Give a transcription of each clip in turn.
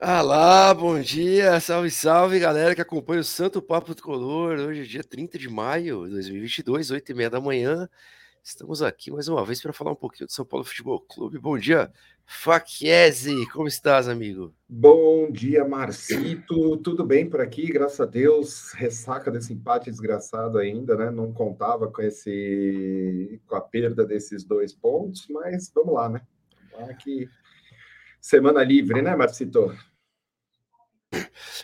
Olá, bom dia, salve, salve, galera que acompanha o Santo Papo Tricolor. Hoje é dia 30 de maio de 2022, 8 e meia da manhã. Estamos aqui mais uma vez para falar um pouquinho do São Paulo Futebol Clube. Bom dia, Faquiese, como estás, amigo? Bom dia, Marcito. Tudo bem por aqui, graças a Deus. Ressaca desse empate desgraçado ainda, né? Não contava com esse com a perda desses dois pontos, mas vamos lá, né? Aqui semana livre, né, Marcito?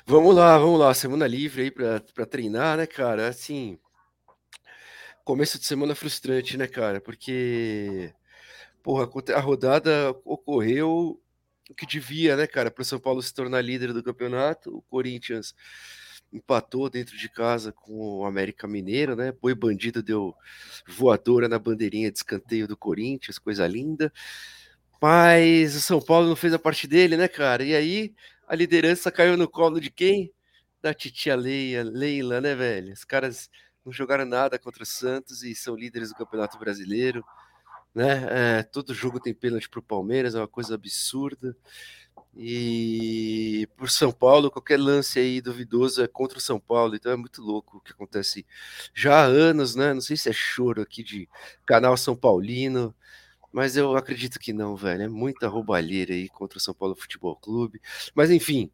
Vamos lá, vamos lá, semana livre aí para treinar, né, cara? Assim, começo de semana frustrante, né, cara? Porque, porra, a rodada ocorreu o que devia, né, cara, para o São Paulo se tornar líder do campeonato. O Corinthians empatou dentro de casa com o América Mineiro, né? Boi Bandido deu voadora na bandeirinha de escanteio do Corinthians, coisa linda. Mas o São Paulo não fez a parte dele, né, cara? E aí a liderança caiu no colo de quem? Da titia Leia, Leila, né, velho? Os caras não jogaram nada contra o Santos e são líderes do Campeonato Brasileiro, né? É, todo jogo tem pênalti pro Palmeiras, é uma coisa absurda. E por São Paulo, qualquer lance aí duvidoso é contra o São Paulo, então é muito louco o que acontece já há anos, né? Não sei se é choro aqui de canal São Paulino, mas eu acredito que não, velho. É muita roubalheira aí contra o São Paulo Futebol Clube. Mas enfim,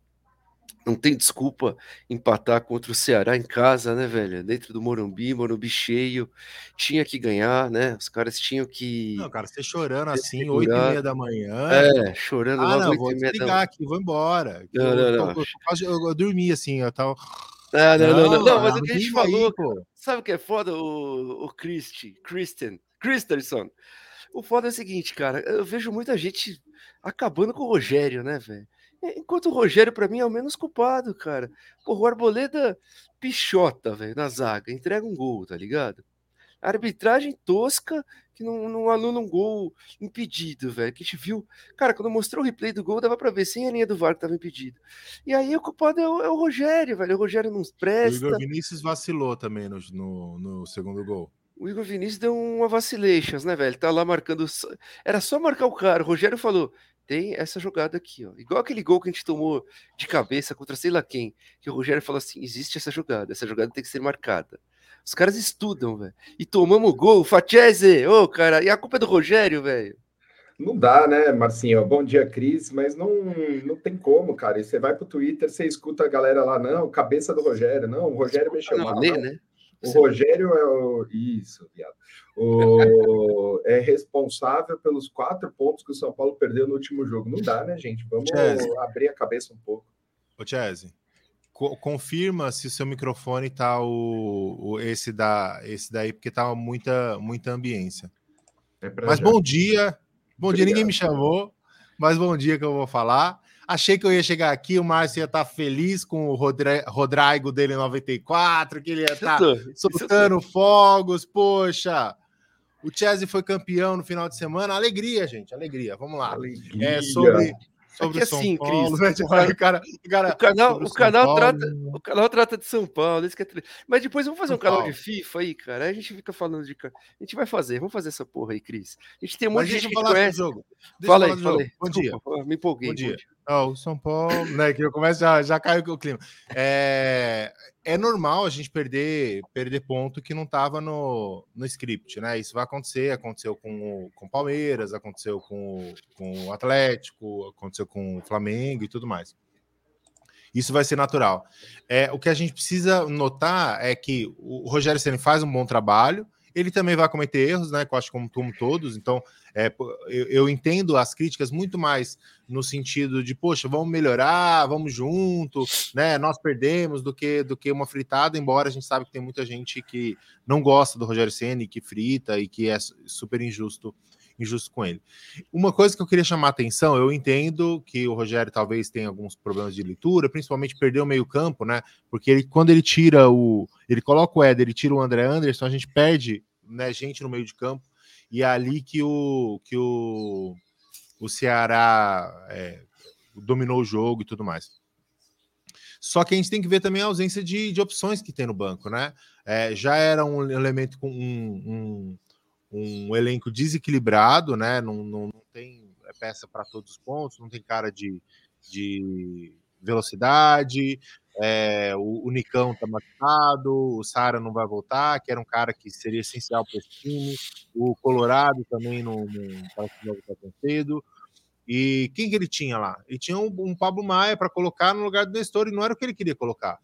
não tem desculpa empatar contra o Ceará em casa, né, velho? Dentro do Morumbi, Morumbi cheio. Tinha que ganhar, né? Os caras tinham que. Não, cara, você chorando assim, oito e meia da manhã. É, chorando ah, logo não, vou desligar da... aqui, vou embora. Não, eu, não, não. Eu, eu, eu, dormi assim, eu tava. Ah, não, não, não, não, mas o que a gente falou, pô. sabe o que é foda? O, o Christy, Christian, Christensen, o foda é o seguinte, cara, eu vejo muita gente acabando com o Rogério, né, velho? Enquanto o Rogério, para mim, é o menos culpado, cara. Pô, o Arboleda pichota, velho, na zaga, entrega um gol, tá ligado? Arbitragem tosca que não, não anula um gol impedido, velho. Que a gente viu. Cara, quando mostrou o replay do gol, dava pra ver sem a linha do VAR que tava impedido. E aí o culpado é o, é o Rogério, velho. O Rogério não presta. O Igor Vinícius vacilou também no, no, no segundo gol. O Igor Vinícius deu uma vacilations, né, velho? Tá lá marcando. Era só marcar o cara. O Rogério falou: tem essa jogada aqui, ó. Igual aquele gol que a gente tomou de cabeça contra sei lá quem. Que o Rogério falou assim: existe essa jogada, essa jogada tem que ser marcada. Os caras estudam, velho. E tomamos o gol, Fatiese! Ô, oh, cara, e a culpa é do Rogério, velho. Não dá, né, Marcinho? Bom dia, Cris, mas não, não tem como, cara. E você vai pro Twitter, você escuta a galera lá, não, cabeça do Rogério, não, o Rogério mexeu mal. Né? O Rogério é o. Isso, viado. O... é responsável pelos quatro pontos que o São Paulo perdeu no último jogo. Não dá, né, gente? Vamos Chese. abrir a cabeça um pouco. Ô, Chese, co confirma se o seu microfone tá o, o, esse, da, esse daí, porque tá muita, muita ambiência. É mas já. bom dia. Bom Obrigado. dia, ninguém me chamou, mas bom dia que eu vou falar. Achei que eu ia chegar aqui, o Márcio ia estar tá feliz com o Rodre... Rodrigo dele em 94, que ele ia estar tá soltando fogos. Poxa, o Chelsea foi campeão no final de semana. Alegria, gente, alegria. Vamos lá. Alegria. É sobre sobre é São assim, Paulo, Cris, né? o, cara, o, cara, o canal, o canal trata, o canal trata de São Paulo, isso que é Mas depois vamos fazer São um canal Paulo. de FIFA aí, cara. Aí a gente fica falando de, a gente vai fazer, vamos fazer essa porra aí, Cris. A gente tem um monte de gente que conhece. Jogo. Deixa fala aí, fala aí. Bom Desculpa, dia. Me empolguei. Bom dia. Oh, o São Paulo, né? Que eu começo já, já caiu o clima. É, é normal a gente perder perder ponto que não estava no, no script, né? Isso vai acontecer, aconteceu com o com Palmeiras, aconteceu com, com o Atlético, aconteceu com o Flamengo e tudo mais. Isso vai ser natural. É, o que a gente precisa notar é que o Rogério Ceni faz um bom trabalho, ele também vai cometer erros, né? Que eu acho como, como todos. Então, é, eu, eu, entendo as críticas muito mais no sentido de, poxa, vamos melhorar, vamos junto, né? Nós perdemos do que do que uma fritada, embora a gente sabe que tem muita gente que não gosta do Rogério Ceni, que frita e que é super injusto injusto com ele. Uma coisa que eu queria chamar a atenção, eu entendo que o Rogério talvez tenha alguns problemas de leitura, principalmente perder o meio-campo, né? Porque ele, quando ele tira o. Ele coloca o Éder, ele tira o André Anderson, a gente perde né, gente no meio de campo, e é ali que o, que o, o Ceará é, dominou o jogo e tudo mais. Só que a gente tem que ver também a ausência de, de opções que tem no banco, né? É, já era um elemento com um, um um elenco desequilibrado, né? Não, não, não tem peça para todos os pontos, não tem cara de, de velocidade, é, o, o, Nicão tá machucado, o Sara não vai voltar, que era um cara que seria essencial para esse time, o Colorado também não, não parece que voltar tão cedo. E quem que ele tinha lá? Ele tinha um, um Pablo Maia para colocar no lugar do Nestor e não era o que ele queria colocar.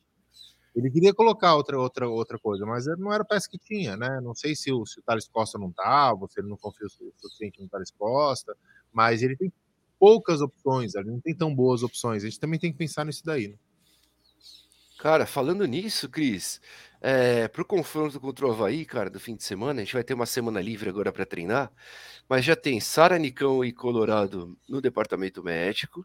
Ele queria colocar outra, outra, outra coisa, mas não era a peça que tinha, né? Não sei se o, se o Thales Costa não estava, se ele não confia o suficiente no Thales Costa, mas ele tem poucas opções, ele não tem tão boas opções. A gente também tem que pensar nisso daí. Né? Cara, falando nisso, Cris, é, para o confronto contra o Havaí, cara, do fim de semana, a gente vai ter uma semana livre agora para treinar, mas já tem Sara Nicão e Colorado no departamento médico.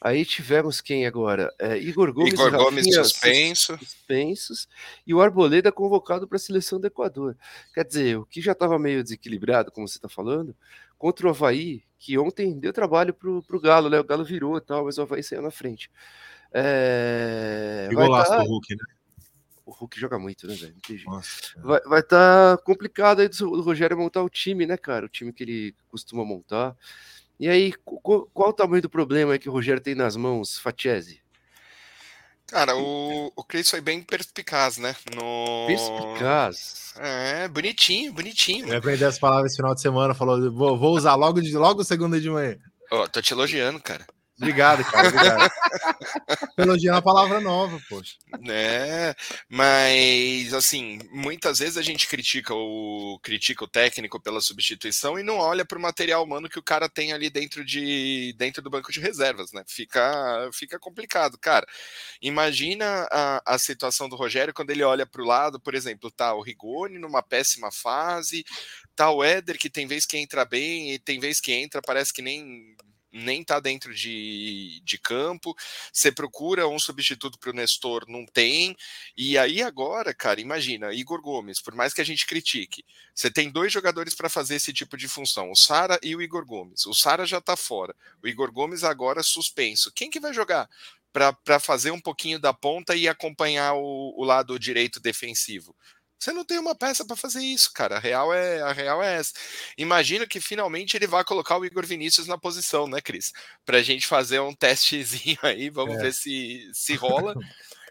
Aí tivemos quem agora? É, Igor Gomes, Igor Gomes suspenso. suspensos e o Arboleda convocado para a seleção do Equador. Quer dizer, o que já estava meio desequilibrado, como você está falando, contra o Havaí, que ontem deu trabalho para o Galo, né? O Galo virou e tal, mas o Havaí saiu na frente. É, e golaço tá... do Hulk, né? O Hulk joga muito, né, velho? Vai estar tá complicado aí do, Rogério montar o time, né, cara? O time que ele costuma montar. E aí, qual, qual o tamanho do problema que o Rogério tem nas mãos, Fatiese? Cara, o, o Chris foi bem perspicaz, né? No... Perspicaz. É, bonitinho, bonitinho. Eu aprendi as palavras esse final de semana, falou, vou, vou usar logo, de, logo segunda de manhã. Ó, oh, tô te elogiando, cara. Obrigado, cara. Obrigado. Elogiando a palavra nova, poxa. É, mas assim, muitas vezes a gente critica o critica o técnico pela substituição e não olha para o material humano que o cara tem ali dentro de dentro do banco de reservas, né? Fica fica complicado, cara. Imagina a, a situação do Rogério quando ele olha para o lado, por exemplo, tá o Rigoni numa péssima fase, tá o Éder que tem vez que entra bem e tem vez que entra parece que nem nem está dentro de, de campo. Você procura um substituto para o Nestor, não tem. E aí agora, cara, imagina, Igor Gomes, por mais que a gente critique, você tem dois jogadores para fazer esse tipo de função, o Sara e o Igor Gomes. O Sara já está fora, o Igor Gomes agora suspenso. Quem que vai jogar? Para fazer um pouquinho da ponta e acompanhar o, o lado direito defensivo. Você não tem uma peça para fazer isso, cara. A real é a real é essa. Imagina que finalmente ele vai colocar o Igor Vinícius na posição, né, Cris? Para a gente fazer um testezinho aí, vamos é. ver se se rola.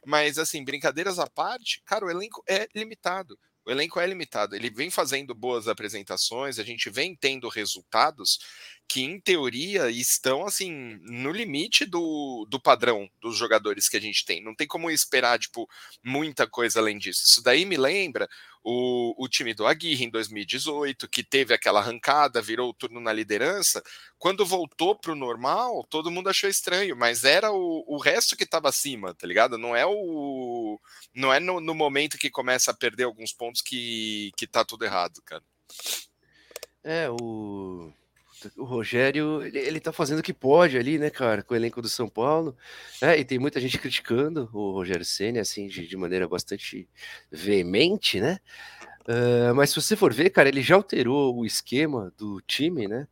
Mas assim, brincadeiras à parte, cara, o elenco é limitado. O elenco é limitado. Ele vem fazendo boas apresentações, a gente vem tendo resultados que, em teoria, estão assim no limite do, do padrão dos jogadores que a gente tem. Não tem como esperar, tipo, muita coisa além disso. Isso daí me lembra o, o time do Aguirre em 2018, que teve aquela arrancada, virou o turno na liderança. Quando voltou para o normal, todo mundo achou estranho, mas era o, o resto que estava acima, tá ligado? Não é o. Não é no, no momento que começa a perder alguns pontos que, que tá tudo errado, cara. É, o o Rogério, ele, ele tá fazendo o que pode ali, né, cara, com o elenco do São Paulo. É, e tem muita gente criticando o Rogério Senna, assim, de, de maneira bastante veemente, né? Uh, mas se você for ver, cara, ele já alterou o esquema do time, né?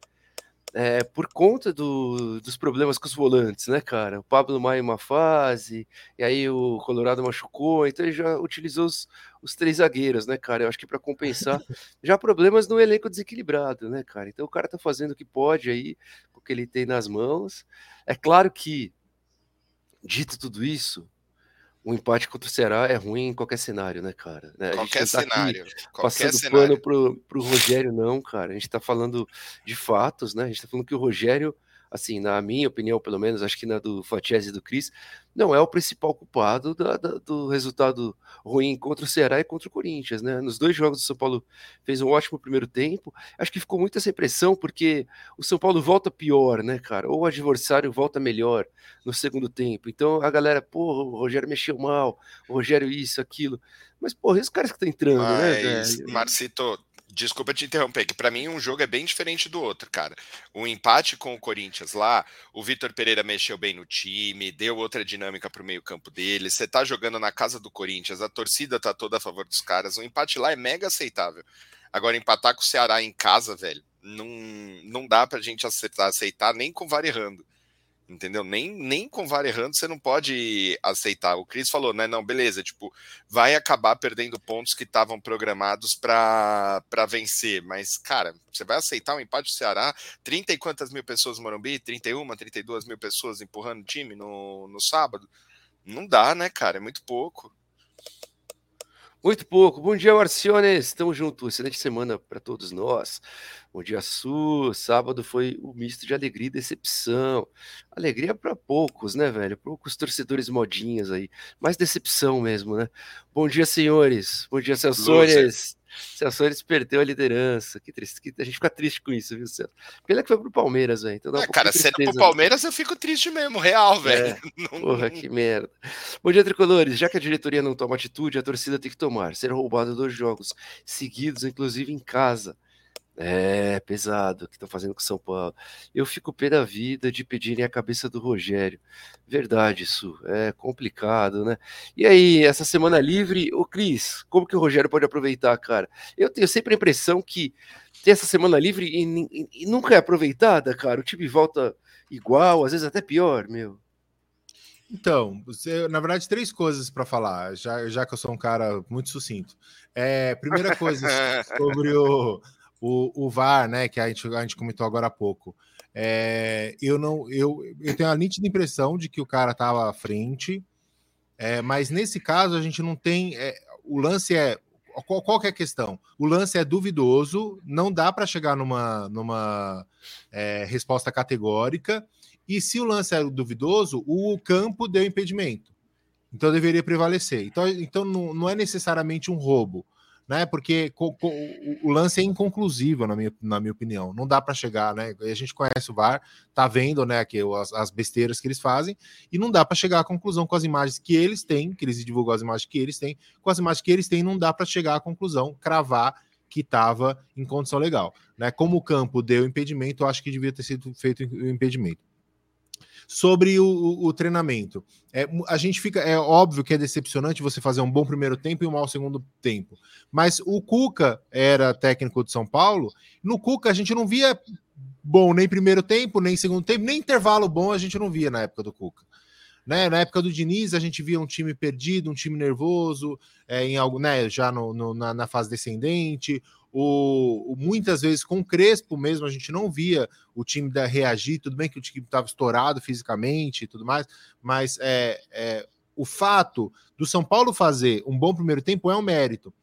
É, por conta do, dos problemas com os volantes, né, cara? O Pablo Maia em uma fase, e aí o Colorado machucou, então ele já utilizou os, os três zagueiros, né, cara? Eu acho que para compensar já problemas no elenco desequilibrado, né, cara? Então o cara tá fazendo o que pode aí, com o que ele tem nas mãos. É claro que, dito tudo isso, um empate contra o Ceará é ruim em qualquer cenário, né, cara? Né? Qualquer tá cenário. Qualquer passando cenário. pano pro, pro Rogério, não, cara. A gente tá falando de fatos, né? A gente tá falando que o Rogério assim, na minha opinião, pelo menos, acho que na do Fatiese e do Cris, não é o principal culpado da, da, do resultado ruim contra o Ceará e contra o Corinthians, né? Nos dois jogos o São Paulo fez um ótimo primeiro tempo. Acho que ficou muita essa impressão, porque o São Paulo volta pior, né, cara? Ou o adversário volta melhor no segundo tempo. Então a galera, pô, o Rogério mexeu mal, o Rogério isso, aquilo. Mas, porra, esses caras que estão entrando, né, Mas, né, velho? Marcito, Desculpa te interromper, que para mim um jogo é bem diferente do outro, cara. O empate com o Corinthians lá, o Vitor Pereira mexeu bem no time, deu outra dinâmica pro meio-campo dele. Você tá jogando na casa do Corinthians, a torcida tá toda a favor dos caras. O empate lá é mega aceitável. Agora, empatar com o Ceará em casa, velho, não, não dá pra gente aceitar, aceitar nem com VAR errando. Entendeu? Nem, nem com VAR errando você não pode aceitar. O Cris falou, né? Não, beleza, tipo, vai acabar perdendo pontos que estavam programados para vencer, mas, cara, você vai aceitar o um empate do Ceará? 30 e quantas mil pessoas no Morumbi? 31, 32 mil pessoas empurrando o time no, no sábado? Não dá, né, cara? É muito pouco. Muito pouco. Bom dia, Arciones. Estamos juntos. Excelente semana para todos nós. Bom dia, Su. Sábado foi o um misto de alegria e decepção. Alegria para poucos, né, velho? Poucos torcedores modinhas aí. Mais decepção mesmo, né? Bom dia, senhores. Bom dia, Celsones. Celso eles perdeu a liderança. Que triste. Que a gente fica triste com isso, viu, Celso? Pena que foi pro Palmeiras, velho. Então um é, cara, sendo pro Palmeiras, eu fico triste mesmo, real, velho. É. Não... Porra, que merda. Bom dia, tricolores. Já que a diretoria não toma atitude, a torcida tem que tomar. Ser roubado dois jogos seguidos, inclusive em casa. É, pesado, que estão fazendo com São Paulo. Eu fico pé da vida de pedirem a cabeça do Rogério. Verdade, isso. É complicado, né? E aí, essa semana livre, ô Cris, como que o Rogério pode aproveitar, cara? Eu tenho sempre a impressão que tem essa semana livre e, e, e nunca é aproveitada, cara. O time volta igual, às vezes até pior, meu. Então, você, na verdade, três coisas para falar, já, já que eu sou um cara muito sucinto. É, primeira coisa sobre o o, o VAR, né, que a gente, a gente comentou agora há pouco. É, eu não, eu, eu tenho a nítida impressão de que o cara estava à frente, é, mas nesse caso a gente não tem. É, o lance é qual, qual é a questão? O lance é duvidoso, não dá para chegar numa, numa é, resposta categórica. E se o lance é duvidoso, o campo deu impedimento. Então deveria prevalecer. Então, então não, não é necessariamente um roubo né? Porque co, co, o lance é inconclusivo, na minha, na minha opinião. Não dá para chegar, né? A gente conhece o VAR, tá vendo, né, que as, as besteiras que eles fazem, e não dá para chegar à conclusão com as imagens que eles têm, que eles divulgam as imagens que eles têm, com as imagens que eles têm, não dá para chegar à conclusão, cravar que estava em condição legal, né? Como o campo deu impedimento, eu acho que devia ter sido feito o impedimento sobre o, o, treinamento. É, a gente fica. É óbvio que é decepcionante você fazer um bom primeiro tempo e um mau segundo tempo. Mas o Cuca era técnico de São Paulo. No Cuca a gente não via bom nem primeiro tempo, nem segundo tempo, nem intervalo bom a gente não via na época do Cuca. Né? Na época do Diniz, a gente via um time perdido, um time nervoso, é, em algo, né, já no, no na, na, fase descendente. O, o, muitas vezes com o Crespo mesmo, a gente não via o time da, reagir. Tudo bem que o time estava estourado fisicamente e tudo mais, mas é, é, o fato do São Paulo fazer um bom primeiro tempo é um mérito.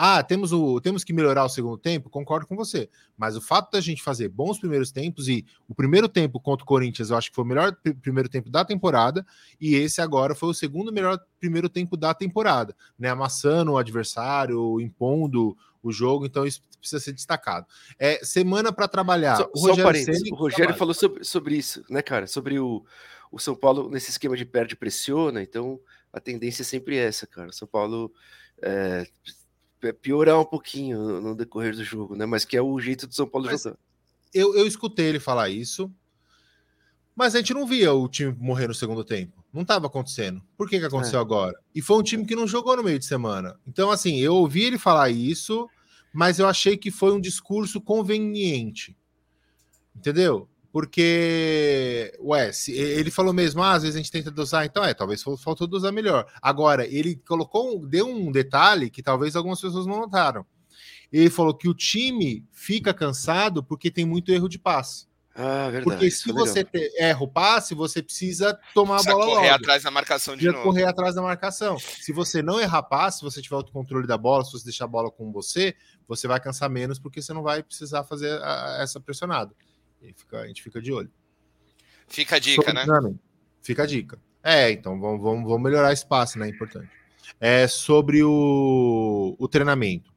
Ah, temos, o, temos que melhorar o segundo tempo? Concordo com você. Mas o fato da gente fazer bons primeiros tempos e o primeiro tempo contra o Corinthians, eu acho que foi o melhor primeiro tempo da temporada, e esse agora foi o segundo melhor primeiro tempo da temporada, né? Amassando o adversário, impondo o jogo, então isso precisa ser destacado. É semana para trabalhar. Só, o Rogério, só um o Rogério falou sobre, sobre isso, né, cara? Sobre o, o São Paulo nesse esquema de perde pressiona, então a tendência é sempre essa, cara. São Paulo é, é, piorar um pouquinho no decorrer do jogo, né? Mas que é o jeito do São Paulo mas jogar. Eu, eu escutei ele falar isso, mas a gente não via o time morrer no segundo tempo. Não estava acontecendo. Por que, que aconteceu é. agora? E foi um time que não jogou no meio de semana. Então, assim, eu ouvi ele falar isso, mas eu achei que foi um discurso conveniente. Entendeu? Porque, ué, se, ele falou mesmo, ah, às vezes a gente tenta dosar, então é, talvez faltou dosar melhor. Agora, ele colocou, deu um detalhe que talvez algumas pessoas não notaram. Ele falou que o time fica cansado porque tem muito erro de passe. Ah, verdade. Porque se você ter, erra o passe, você precisa tomar precisa a bola correr logo. atrás da marcação de precisa novo. correr atrás da marcação. Se você não errar passe, se você tiver o controle da bola, se você deixar a bola com você, você vai cansar menos porque você não vai precisar fazer a, essa pressionada. E fica, a gente fica de olho. Fica a dica, né? Fica a dica. É, então vamos, vamos, vamos melhorar esse passe, né? É importante. É sobre o, o treinamento.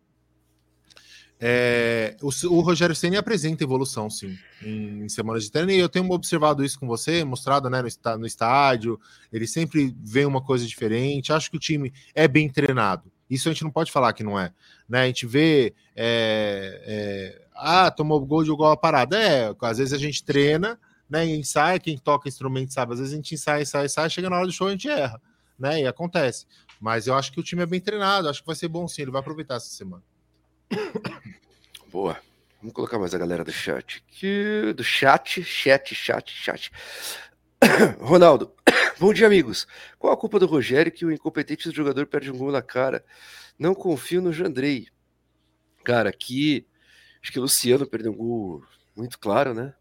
É, o, o, Rogério Senna apresenta evolução, sim, em, em, semanas de treino. E eu tenho observado isso com você, mostrado né, no, no estádio. Ele sempre vê uma coisa diferente. Acho que o time é bem treinado. Isso a gente não pode falar que não é. Né? A gente vê é, é, ah, tomou gol, jogou a parada. É, às vezes a gente treina, né? Ensaia, quem toca instrumento sabe, às vezes a gente ensaia, ensaia, ensaia, chega na hora do show a gente erra, né? E acontece. Mas eu acho que o time é bem treinado, acho que vai ser bom sim, ele vai aproveitar essa semana. Boa. Vamos colocar mais a galera do chat. Do chat, chat, chat, chat. Ronaldo, bom dia, amigos. Qual a culpa do Rogério que o incompetente do jogador perde um gol na cara? Não confio no Jandrei. Cara, aqui acho que o Luciano perdeu um gol muito claro, né?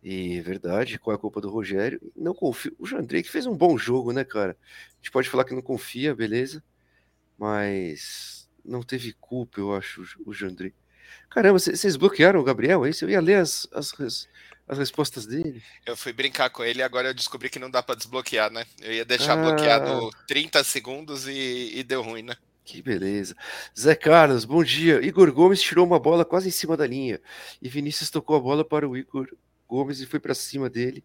E verdade, qual é a culpa do Rogério? Não confio. O Jandrei que fez um bom jogo, né, cara? A gente pode falar que não confia, beleza? Mas não teve culpa, eu acho, o Jandrei. Caramba, vocês bloquearam o Gabriel? É isso? Eu ia ler as, as, as respostas dele. Eu fui brincar com ele e agora eu descobri que não dá para desbloquear, né? Eu ia deixar ah. bloqueado 30 segundos e, e deu ruim, né? Que beleza. Zé Carlos, bom dia. Igor Gomes tirou uma bola quase em cima da linha. E Vinícius tocou a bola para o Igor Gomes e foi para cima dele.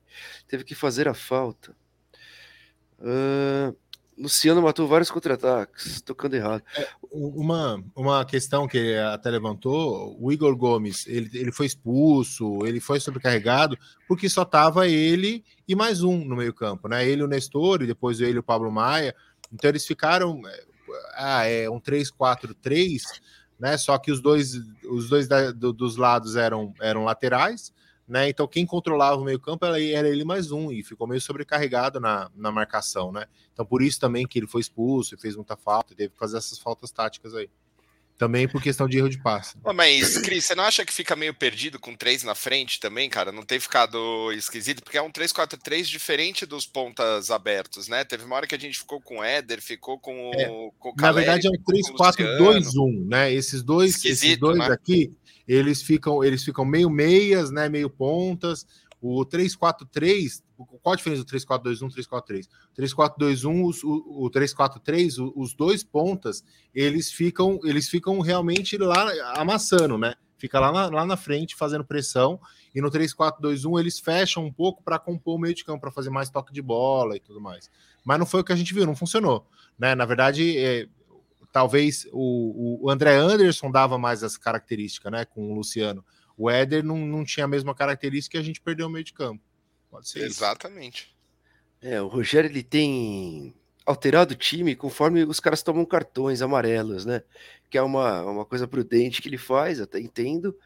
Teve que fazer a falta. Uh, Luciano matou vários contra-ataques, tocando errado. É, uma, uma questão que até levantou: o Igor Gomes ele, ele foi expulso, ele foi sobrecarregado, porque só tava ele e mais um no meio-campo, né? Ele, o Nestor, e depois ele, o Pablo Maia. Então eles ficaram. É, ah, é um 3-4-3, né? Só que os dois, os dois da, do, dos lados eram, eram laterais né? Então quem controlava o meio-campo era, ele mais um e ficou meio sobrecarregado na, na marcação, né? Então por isso também que ele foi expulso e fez muita falta, teve que fazer essas faltas táticas aí. Também por questão de erro de passe. Mas, Cris, você não acha que fica meio perdido com três na frente também, cara? Não tem ficado esquisito? Porque é um 3-4-3 diferente dos pontas abertos, né? Teve uma hora que a gente ficou com o Éder, ficou com, é, com o Caleri, Na verdade é um 3-4-2-1, né? Esses dois, Esquisito, esses dois né? aqui, eles ficam, eles ficam meio meias, né? Meio pontas. O 3-4-3, qual a diferença do 3-4-2-1 3-4-3? 3-4-2-1, o, o 3-4-3, os dois pontas, eles ficam, eles ficam realmente lá amassando, né? Fica lá na, lá na frente fazendo pressão. E no 3-4-2-1 eles fecham um pouco para compor o meio de campo, para fazer mais toque de bola e tudo mais. Mas não foi o que a gente viu, não funcionou. Né? Na verdade, é, talvez o, o André Anderson dava mais essa característica, né? Com o Luciano. O Éder não, não tinha a mesma característica e a gente perdeu o meio de campo. Pode ser Exatamente. Isso. É, o Rogério ele tem alterado o time conforme os caras tomam cartões amarelos, né? Que é uma, uma coisa prudente que ele faz, até entendo.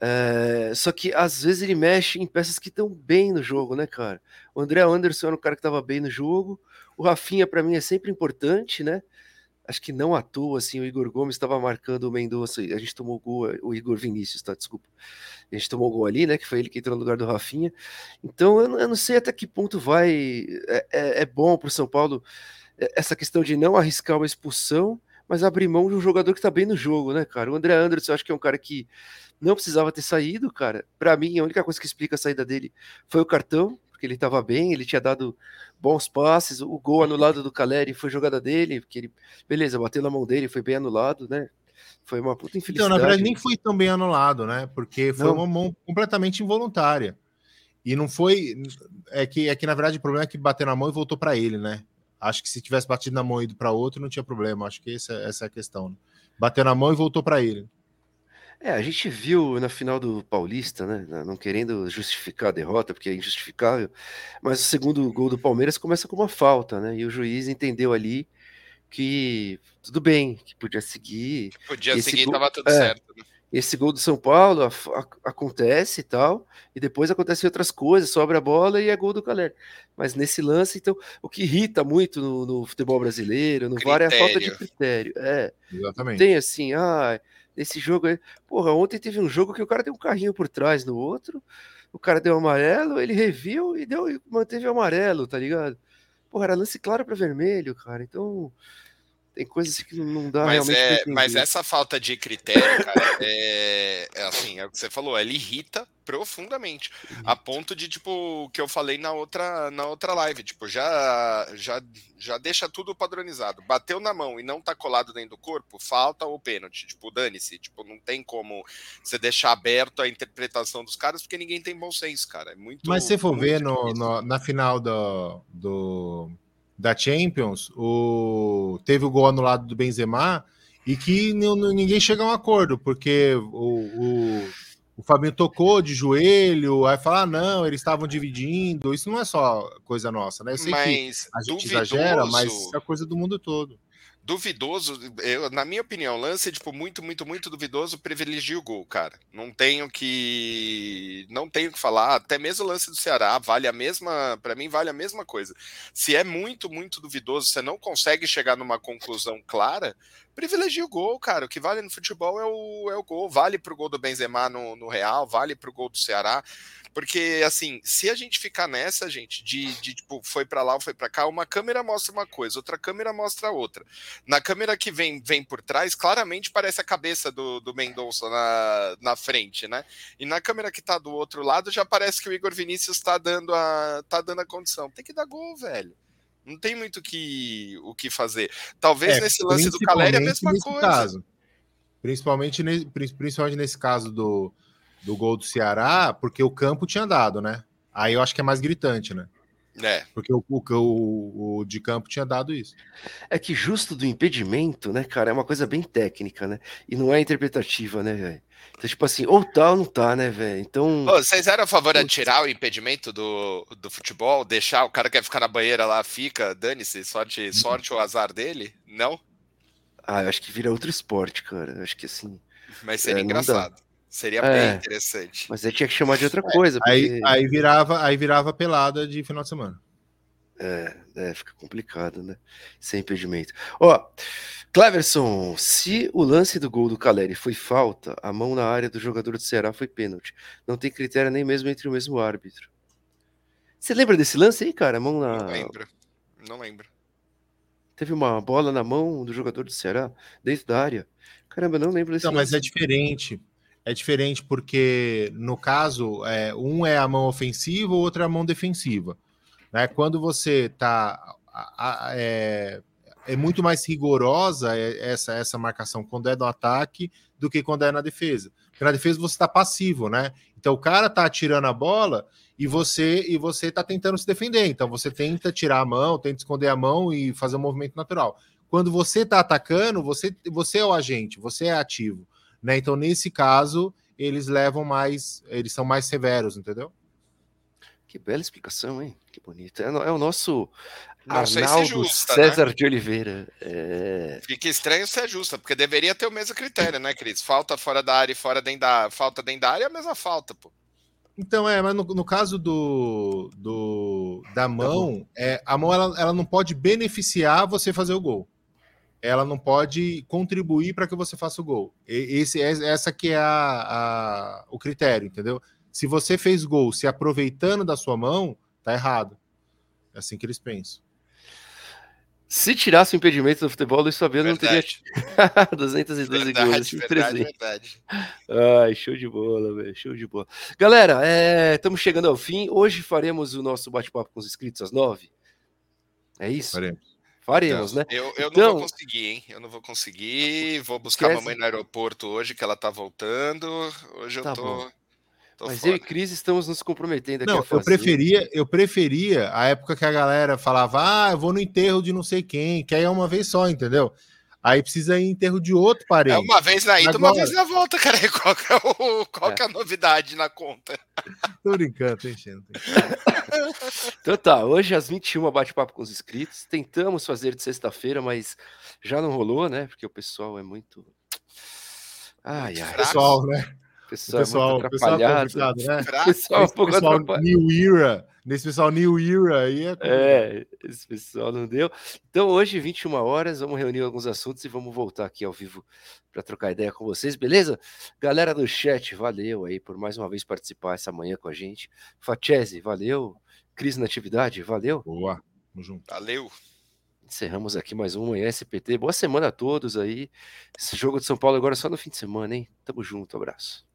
É, só que às vezes ele mexe em peças que estão bem no jogo, né, cara? O André Anderson era um cara que estava bem no jogo. O Rafinha, para mim, é sempre importante, né? Acho que não à toa, assim, o Igor Gomes estava marcando o Mendonça, a gente tomou gol, o Igor Vinícius, tá, desculpa, a gente tomou gol ali, né, que foi ele que entrou no lugar do Rafinha, então eu, eu não sei até que ponto vai, é, é, é bom para o São Paulo é, essa questão de não arriscar uma expulsão, mas abrir mão de um jogador que tá bem no jogo, né, cara, o André Anderson, eu acho que é um cara que não precisava ter saído, cara, para mim, a única coisa que explica a saída dele foi o cartão, porque ele estava bem, ele tinha dado bons passes, o gol anulado do Caleri foi jogada dele, porque ele, beleza, bateu na mão dele, foi bem anulado, né? Foi uma puta infelicidade. Então, na verdade, nem foi tão bem anulado, né? Porque foi não. uma mão completamente involuntária. E não foi. É que, é que, na verdade, o problema é que bateu na mão e voltou para ele, né? Acho que se tivesse batido na mão e ido para outro, não tinha problema. Acho que essa, essa é a questão. Né? Bateu na mão e voltou para ele. É, a gente viu na final do Paulista, né? Não querendo justificar a derrota, porque é injustificável, mas o segundo gol do Palmeiras começa com uma falta, né? E o juiz entendeu ali que tudo bem, que podia seguir. Podia seguir, gol, tava tudo é, certo. Né? Esse gol do São Paulo a, a, acontece e tal, e depois acontecem outras coisas, sobra a bola e é gol do Caler. Mas nesse lance, então, o que irrita muito no, no futebol brasileiro, no VAR, é a falta de critério. É. Exatamente. Tem assim, ah, nesse jogo aí. Porra, ontem teve um jogo que o cara deu um carrinho por trás no outro, o cara deu amarelo, ele reviu e deu e manteve amarelo, tá ligado? Porra, era lance claro para vermelho, cara. Então, tem coisas que não dá mas realmente. É, mas essa falta de critério, cara, é, é, assim, é o que você falou, ela irrita profundamente, a ponto de tipo o que eu falei na outra na outra live, tipo já já já deixa tudo padronizado. Bateu na mão e não tá colado dentro do corpo, falta o pênalti, tipo dane-se, tipo não tem como você deixar aberto a interpretação dos caras porque ninguém tem bom senso, cara. É muito. Mas se for ver no, no, na final do, do da Champions, o teve o gol anulado do Benzema e que ninguém chega a um acordo, porque o, o, o Fabinho tocou de joelho, aí fala, ah, não, eles estavam dividindo. Isso não é só coisa nossa, né? Eu sei mas que a gente exagera, mas é coisa do mundo todo. Duvidoso, eu, na minha opinião, lance tipo muito, muito, muito duvidoso, privilegia o gol, cara. Não tenho que não tenho que falar, até mesmo o lance do Ceará vale a mesma, para mim vale a mesma coisa. Se é muito, muito duvidoso, você não consegue chegar numa conclusão clara, privilegia o gol, cara. O que vale no futebol é o, é o gol, vale pro gol do Benzema no, no Real, vale pro gol do Ceará. Porque, assim, se a gente ficar nessa, gente, de, de tipo, foi para lá ou foi para cá, uma câmera mostra uma coisa, outra câmera mostra outra. Na câmera que vem, vem por trás, claramente parece a cabeça do, do Mendonça na, na frente, né? E na câmera que tá do outro lado, já parece que o Igor Vinícius tá dando a, tá dando a condição. Tem que dar gol, velho. Não tem muito que, o que fazer. Talvez é, nesse lance do Caleri a mesma coisa. Caso, principalmente, principalmente nesse caso do do gol do Ceará, porque o campo tinha dado, né? Aí eu acho que é mais gritante, né? É. Porque o, o, o, de campo tinha dado isso. É que justo do impedimento, né, cara, é uma coisa bem técnica, né? E não é interpretativa, né, velho? Então, tipo assim, ou tá ou não tá, né, velho? Então. Ô, vocês eram a favor de tirar o impedimento do, do futebol? Deixar o cara que quer ficar na banheira lá, fica, dane-se, sorte, sorte ou azar dele? Não? Ah, eu acho que vira outro esporte, cara. Eu acho que assim. Mas seria é, engraçado. Seria é, bem interessante. Mas aí tinha que chamar de outra coisa. Porque... Aí, aí, virava, aí virava pelada de final de semana. É, é, fica complicado, né? Sem impedimento. Ó, Cleverson, se o lance do gol do Caleri foi falta, a mão na área do jogador do Ceará foi pênalti. Não tem critério nem mesmo entre o mesmo árbitro. Você lembra desse lance aí, cara? A mão na. Não lembro. Não lembro. Teve uma bola na mão do jogador do Ceará, dentro da área. Caramba, não lembro desse Não, lance. mas é diferente é diferente porque, no caso, é, um é a mão ofensiva, o outro é a mão defensiva. Né? Quando você está. É, é, muito mais rigorosa essa, essa marcação quando é no ataque do que quando é na defesa. Porque na defesa você está passivo, né? Então o cara está atirando a bola e você e você está tentando se defender. Então você tenta tirar a mão, tenta esconder a mão e fazer um movimento natural. Quando você está atacando, você, você é o agente, você é ativo. Né? Então, nesse caso, eles levam mais, eles são mais severos, entendeu? Que bela explicação, hein? Que bonito. É, é o nosso Não Arnaldo justa, né? César né? de Oliveira. É... Fica estranho ser justa, porque deveria ter o mesmo critério, né, Cris? Falta fora da área e fora dentro da falta dentro da área é a mesma falta, pô. Então, é, mas no, no caso do, do da mão, é, a mão ela, ela não pode beneficiar você fazer o gol ela não pode contribuir para que você faça o gol. Esse, essa que é a, a, o critério, entendeu? Se você fez gol se aproveitando da sua mão, tá errado. É assim que eles pensam. Se tirasse o impedimento do futebol, o Luiz Fabiano não teria 212 verdade, gols. Verdade, verdade. Ai, show de bola, velho. Show de bola. Galera, estamos é, chegando ao fim. Hoje faremos o nosso bate-papo com os inscritos às nove. É isso? Faremos. Faremos, né? Eu, eu então, não vou conseguir, hein? Eu não vou conseguir. Vou buscar a mamãe no aeroporto hoje, que ela tá voltando. Hoje tá eu tô. tô Mas fora. eu e Cris estamos nos comprometendo aqui não, Eu preferia, eu preferia a época que a galera falava, ah, eu vou no enterro de não sei quem, que aí é uma vez só, entendeu? Aí precisa ir em enterro de outro parente. É uma vez na ida, Agora... uma vez na volta, cara. Qual que é, o, qual é. Que é a novidade na conta? Tô brincando, tô enchendo. Tô enchendo. então tá, hoje às 21 bate-papo com os inscritos. Tentamos fazer de sexta-feira, mas já não rolou, né? Porque o pessoal é muito. Ai, ai. Pessoal, né? Pessoal, pessoal, é pessoal complicado, né? Pessoal, um pouco pessoal New Era, nesse pessoal New Era aí é... é, esse pessoal não deu. Então hoje, 21 horas, vamos reunir alguns assuntos e vamos voltar aqui ao vivo para trocar ideia com vocês, beleza? Galera do chat, valeu aí por mais uma vez participar essa manhã com a gente. Fachese, valeu. Cris Natividade, valeu. Boa, tamo junto. Valeu. Encerramos aqui mais um Manhã SPT. Boa semana a todos aí. Esse jogo de São Paulo agora é só no fim de semana, hein? Tamo junto, abraço.